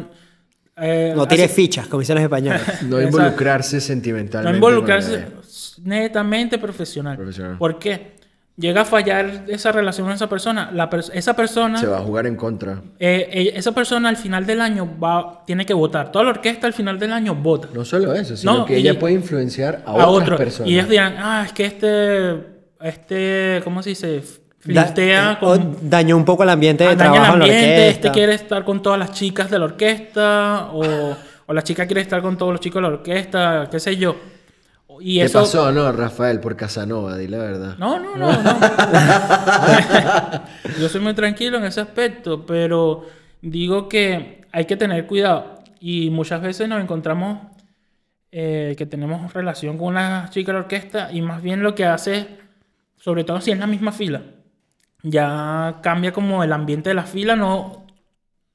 eh, no tires fichas, como dicen los españoles. No involucrarse no sentimentalmente. involucrarse con nadie. netamente profesional. Profesional. ¿Por qué? Llega a fallar esa relación con esa persona. La esa persona, Se va a jugar en contra. eh, eh, esa persona al final del año va, tiene que votar. Toda la orquesta al final del año vota No solo eso, sino No, que ella puede influenciar a, a otras otro. personas. Y ellos dirán, ah, es que este, este, ¿cómo se dice? Da- Flirtea eh, con... dañó un poco el ambiente de Ah, daña trabajo el en la ambiente, orquesta. este quiere estar con todas las chicas de la orquesta, o, o la chica quiere estar con todos los chicos de la orquesta, qué sé yo. Y ¿Qué eso, pasó, no, Rafael? Por Casanova, di la verdad. No, no, no, no. Yo soy muy tranquilo en ese aspecto, pero digo que hay que tener cuidado. Y muchas veces nos encontramos eh, que tenemos relación con una chica de la orquesta y más bien lo que hace, sobre todo si es la misma fila, ya cambia como el ambiente de la fila, no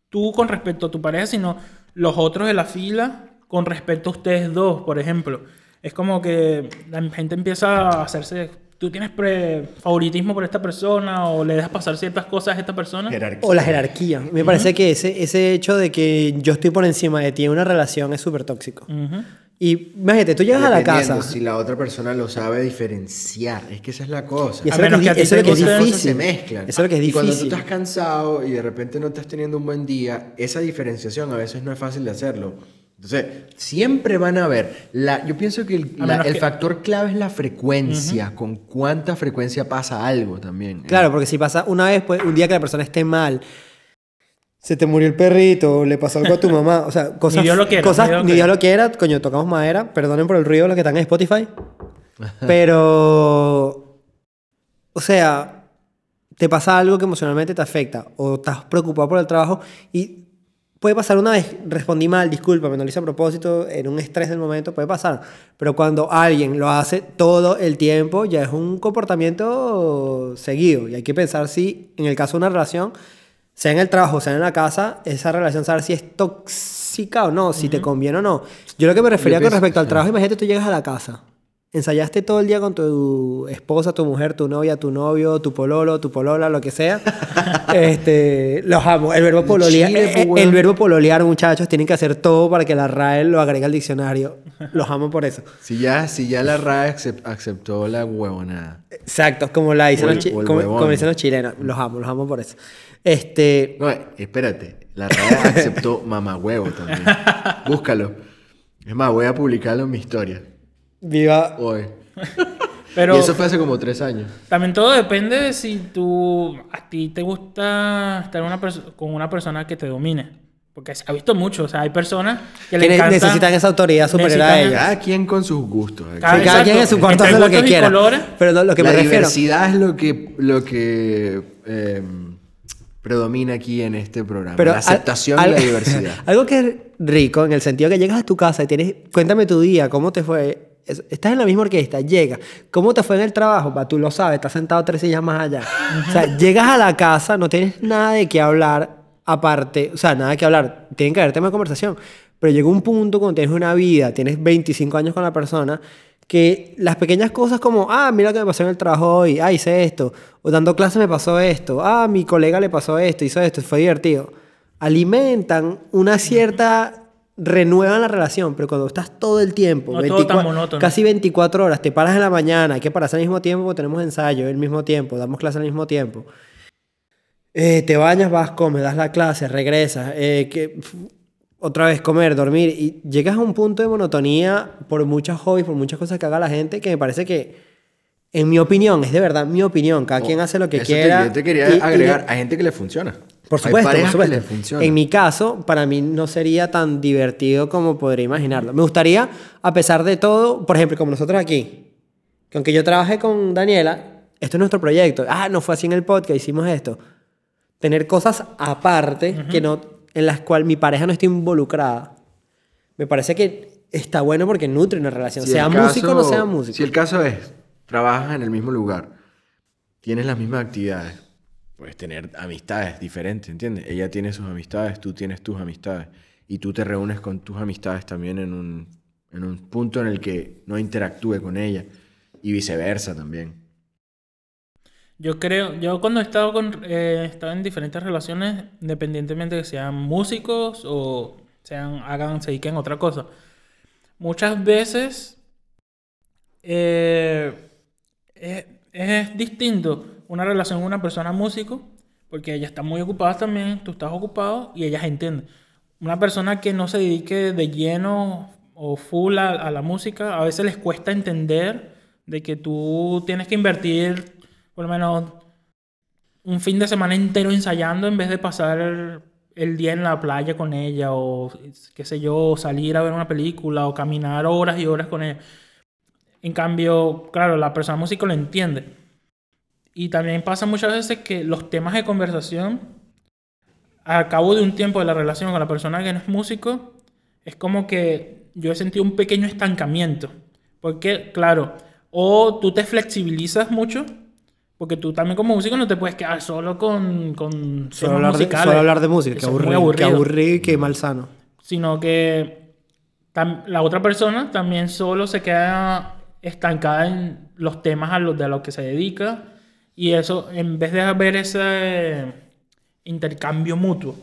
tú con respecto a tu pareja, sino los otros de la fila con respecto a ustedes dos, por ejemplo. Es como que la gente empieza a hacerse... Tú tienes pre- favoritismo por esta persona o le dejas pasar ciertas cosas a esta persona. Jerarquía. O la jerarquía. Me parece que ese, ese hecho de que yo estoy por encima de ti en una relación es súper tóxico. Ujú. Y imagínate, tú llegas a la casa. Si la otra persona lo sabe diferenciar. Es que esa es la cosa. Y eso A es lo menos que, que a es- ti eso es lo que es difícil. se mezclan. Eso es lo que es Y cuando tú difícil. estás cansado y de repente no estás teniendo un buen día, esa diferenciación a veces no es fácil de hacerlo. Entonces, siempre van a ver. La, yo pienso que el, la- el que- factor clave es la frecuencia, con cuánta frecuencia pasa algo también. Claro, porque si pasa una vez, pues, un día que la persona esté mal, se te murió el perrito, le pasó algo a tu mamá, o sea, cosas, Dios lo quiera, cosas, ni Dios lo ni. Dios lo quiera, coño, tocamos madera, perdonen por el ruido los que están en Spotify, pero, o sea, te pasa algo que emocionalmente te afecta, o estás preocupado por el trabajo y puede pasar una vez, respondí mal, discúlpame, no lo hice a propósito, en un estrés del momento, puede pasar, pero cuando alguien lo hace todo el tiempo, ya es un comportamiento seguido, y hay que pensar si, en el caso de una relación, sea en el trabajo, sea en la casa, esa relación, saber si es tóxica o no, si te conviene o no. Yo lo que me refería con respecto al trabajo, imagínate tú llegas a la casa, ensayaste todo el día con tu esposa, tu mujer, tu novia, tu novio, tu pololo, tu polola, lo que sea. este, los amo. El verbo pololear, Chile, eh, eh, el verbo pololear, muchachos, tienen que hacer todo para que la RAE lo agregue al diccionario. Los amo por eso. Si ya, si ya la RAE acep- aceptó la huevonada. Exacto, como la dicen los, como, como dicen los chilenos. Los amo, los amo por eso. Este, No, espérate. La RAE aceptó mamahuevo también. Búscalo. Es más, voy a publicarlo en mi historia. Viva. Hoy. Pero y eso fue hace como tres años. también todo depende de si tú, a ti te gusta estar una con una persona que te domine. Porque se ha visto mucho. O sea, hay personas que encanta... necesitan esa autoridad superior a ellos. Cada quien con sus gustos. Cada- Que cada quien en su cuarto hace lo que quiera. colores. Pero lo, lo que la me refiero. diversidad es lo que, lo que eh, predomina aquí en este programa. Pero la aceptación al- y la al- diversidad. Algo que es rico en el sentido que llegas a tu casa y tienes, cuéntame tu día, cómo te fue. Es- Estás en la misma orquesta, llegas. ¿Cómo te fue en el trabajo? Pa, tú lo sabes, estás sentado tres sillas más allá. O sea, llegas a la casa, no tienes nada de qué hablar aparte, o sea, nada que hablar. Tienen que haber temas de conversación. Pero llega un punto cuando tienes una vida, tienes 25 años con la persona, que las pequeñas cosas como, ah, mira lo que me pasó en el trabajo hoy, ah, hice esto, o dando clases me pasó esto, ah, mi colega le pasó esto, hizo esto, fue divertido, alimentan una cierta, renuevan la relación, pero cuando estás todo el tiempo, No todo tan monótono. casi 24 horas, te paras en la mañana, hay que pararse al mismo tiempo, porque tenemos ensayo al mismo tiempo, damos clase al mismo tiempo. Eh, te bañas, vas, comes, das la clase, regresas, eh, que, otra vez comer, dormir, y llegas a un punto de monotonía por muchos hobbies, por muchas cosas que haga la gente, que me parece que, en mi opinión, es de verdad mi opinión, cada quien hace lo que quiera. yo te quería y- y- agregar, hay gente que le funciona. Por Hay supuesto, por parejas que supuesto. En mi caso, para mí no sería tan divertido como podría imaginarlo. Me gustaría, a pesar de todo, por ejemplo, como nosotros aquí, que aunque yo trabajé con Daniela, esto es nuestro proyecto. Ah, no fue así en el podcast, hicimos esto. Tener cosas aparte que no, en las cuales mi pareja no esté involucrada. Me parece que está bueno porque nutre una relación, Si sea el músico o no caso- sea músico. Si el caso es, trabajas en el mismo lugar, tienes las mismas actividades, puedes tener amistades diferentes, ¿entiendes? Ella tiene sus amistades, tú tienes tus amistades, y tú te reúnes con tus amistades también en un, en un punto en el que no interactúe con ella, y viceversa también. Yo creo, yo cuando he estado, con, eh, estado en diferentes relaciones, independientemente de que sean músicos o sean, hagan, se dediquen a otra cosa, muchas veces eh, es, es distinto una relación con una persona músico, porque ella está muy ocupada también, tú estás ocupado y ella entiende. Una persona que no se dedique de lleno o full a, a la música, a veces les cuesta entender de que tú tienes que invertir por lo menos un fin de semana entero ensayando en vez de pasar el, el día en la playa con ella o qué sé yo, salir a ver una película o caminar horas y horas con ella. En cambio, claro, la persona músico lo entiende. Y también pasa muchas veces que los temas de conversación, a cabo de un tiempo de la relación con la persona que no es músico, es como que yo he sentido un pequeño estancamiento. Porque, claro, o tú te flexibilizas mucho, porque tú también como músico no te puedes quedar solo con, con Solo hablar, de, solo hablar de música, que muy aburrido, que aburrido. aburrido y que malsano. sino que tam- la otra persona también solo se queda estancada en los temas a los de los que se dedica y eso en vez de haber ese intercambio mutuo.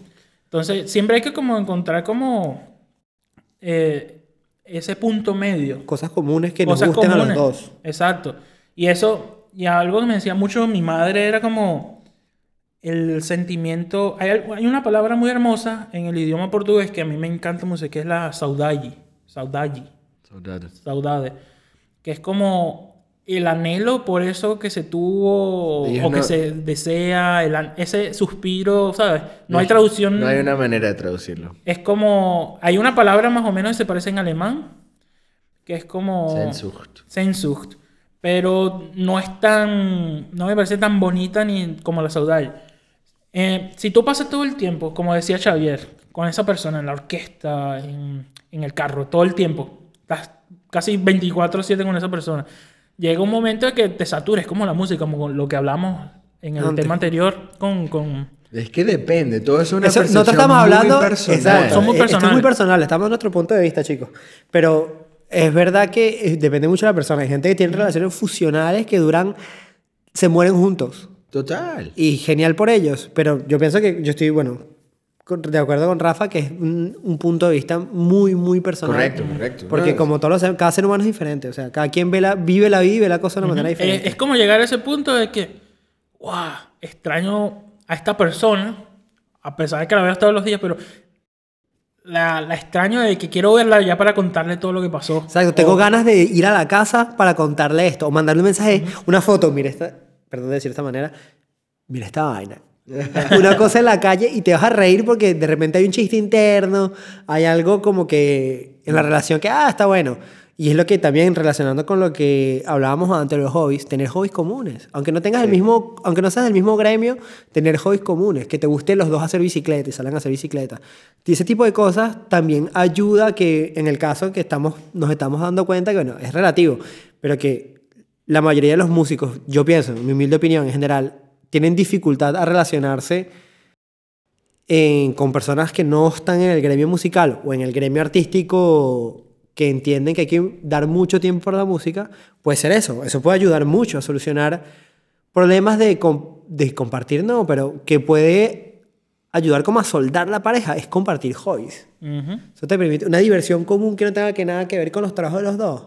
Entonces, siempre hay que como encontrar como eh, ese punto medio Cosas comunes que nos cosas gusten a los dos. Exacto. Y eso, y algo que me decía mucho mi madre era como el sentimiento. Hay, hay una palabra muy hermosa en el idioma portugués que a mí me encanta mucho, que es la saudade. Saudade. Saudade. Saudade. Que es como el anhelo por eso que se tuvo Ellos o que no- se desea, el an- ese suspiro, ¿sabes? No hay es- traducción. No hay una manera de traducirlo. Es como. Hay una palabra más o menos que se parece en alemán. Que es como. Sehnsucht. Sehnsucht. Pero no es tan. No me parece tan bonita ni como la saudade. Eh, si tú pasas todo el tiempo, como decía Xavier, con esa persona en la orquesta, en, en el carro, todo el tiempo, estás casi 24-7 con esa persona, llega un momento en que te satures, como la música, como lo que hablamos en el Antes. tema anterior con. con Es que depende, todo es una Eso- percepción nosotros estamos muy hablando. personal. Exacto, Son muy eh, Esto es muy personales. personal, estamos en nuestro punto de vista, chicos. Pero es verdad que eh, depende mucho de la persona. Hay gente que tiene relaciones fusionales que duran. se mueren juntos. Total. Y genial por ellos. Pero yo pienso que yo estoy, bueno, de acuerdo con Rafa, que es un, un punto de vista muy, muy personal. Correcto, correcto. Porque No, como todos los cada ser humano es diferente. O sea, cada quien ve la, vive la vida y ve la cosa de una manera Eh, diferente. es como llegar a ese punto de que, wow, extraño a esta persona, a pesar de que la veo todos los días, pero la, la extraño de que quiero verla ya para contarle todo lo que pasó. Exacto, tengo O- ganas de ir a la casa para contarle esto, o mandarle un mensaje, una foto, mira esta, perdón de decir de esta manera, mira esta vaina. una cosa en la calle y te vas a reír porque de repente hay un chiste interno, hay algo como que en la relación que, ah, está bueno. Y es lo que también relacionando con lo que hablábamos antes de los hobbies, tener hobbies comunes. Aunque no tengas el mismo, aunque no seas del mismo gremio, tener hobbies comunes, que te guste los dos hacer bicicleta y salgan a hacer bicicleta. Y ese tipo de cosas también ayuda a que en el caso que estamos, nos estamos dando cuenta que, bueno, es relativo, pero que la mayoría de los músicos, yo pienso, en mi humilde opinión en general, tienen dificultad a relacionarse en- con personas que no están en el gremio musical o en el gremio artístico que entienden que hay que dar mucho tiempo para la música, puede ser eso. Eso puede ayudar mucho a solucionar problemas de, de compartir, no, pero que puede ayudar como a soldar la pareja, es compartir hobbies. Ujú. Eso te permite una diversión común que no tenga que nada que ver con los trabajos de los dos.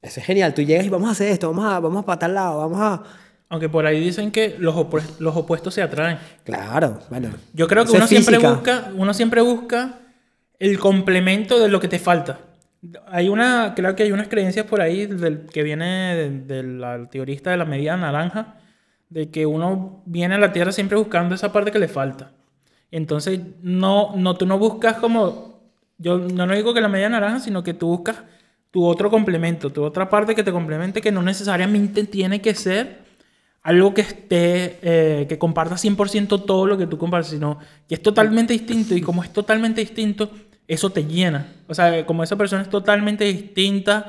Eso es genial. Tú llegas y vamos a hacer esto, vamos a, vamos a tal lado, vamos a... Aunque por ahí dicen que los, opues- los opuestos se atraen. Claro, bueno. Yo creo que uno siempre, física. busca, uno siempre busca el complemento de lo que te falta. Hay una, creo que hay unas creencias por ahí del, que viene de, de la teorista de la media naranja, de que uno viene a la Tierra siempre buscando esa parte que le falta. Entonces, no, no, tú no buscas como, yo no, no digo que la media naranja, sino que tú buscas tu otro complemento, tu otra parte que te complemente, que no necesariamente tiene que ser algo que esté, eh, que comparta 100% todo lo que tú compartes, sino que es totalmente distinto y como es totalmente distinto, eso te llena. O sea, como esa persona es totalmente distinta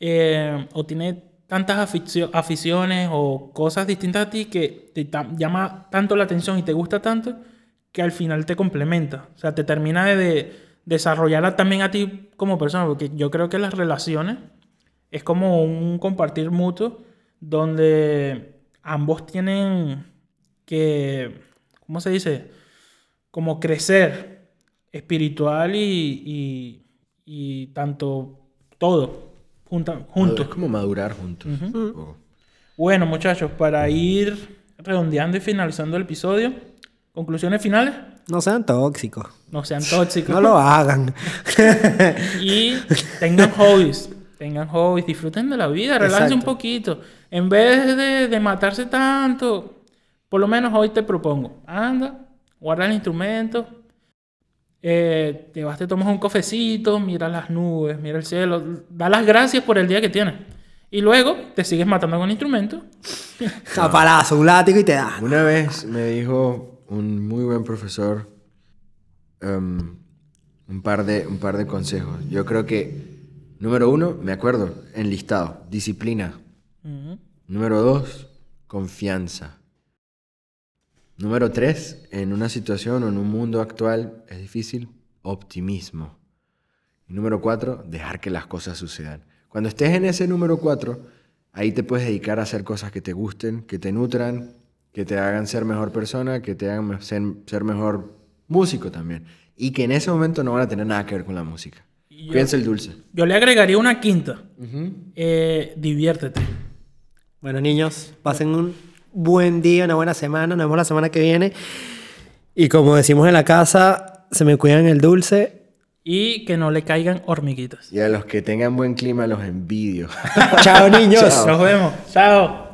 eh, o tiene tantas aficio- aficiones o cosas distintas a ti que te llama tanto la atención y te gusta tanto que al final te complementa. O sea, te termina de, de desarrollar también a ti como persona, porque yo creo que las relaciones es como un compartir mutuo donde ambos tienen que, ¿cómo se dice? Como crecer espiritual y, y, y tanto todo junta- Es juntos. como madurar juntos. un poco. Bueno, muchachos, para ir redondeando y finalizando el episodio, conclusiones finales, No sean tóxicos. no sean tóxicos. No lo hagan. Y tengan hobbies. Tengan hobbies, disfruten de la vida, relájense un poquito. En vez de, de matarse tanto, por lo menos hoy te propongo, anda, guarda el instrumento, eh, te vas, te tomas un cafecito, mira las nubes, mira el cielo, da las gracias por el día que tienes. Y luego te sigues matando con el instrumento. A palazo, un látigo y te da. Una vez me dijo un muy buen profesor em, un, par de, un par de consejos. Yo creo que, número uno, me acuerdo, enlistado, disciplina. Número dos, confianza. Número tres, en una situación o en un mundo actual es difícil, optimismo. Y número cuatro, dejar que las cosas sucedan. Cuando estés en ese número cuatro, ahí te puedes dedicar a hacer cosas que te gusten, que te nutran, que te hagan ser mejor persona, que te hagan ser, ser mejor músico también. Y que en ese momento no van a tener nada que ver con la música. Cuídense el dulce. Yo le agregaría una quinta. Eh, diviértete. Bueno, niños, pasen un buen día, una buena semana. Nos vemos la semana que viene. Y como decimos en la casa, se me cuidan el dulce. Y que no le caigan hormiguitas. Y a los que tengan buen clima los envidio. Chao, niños. Nos vemos. Chao.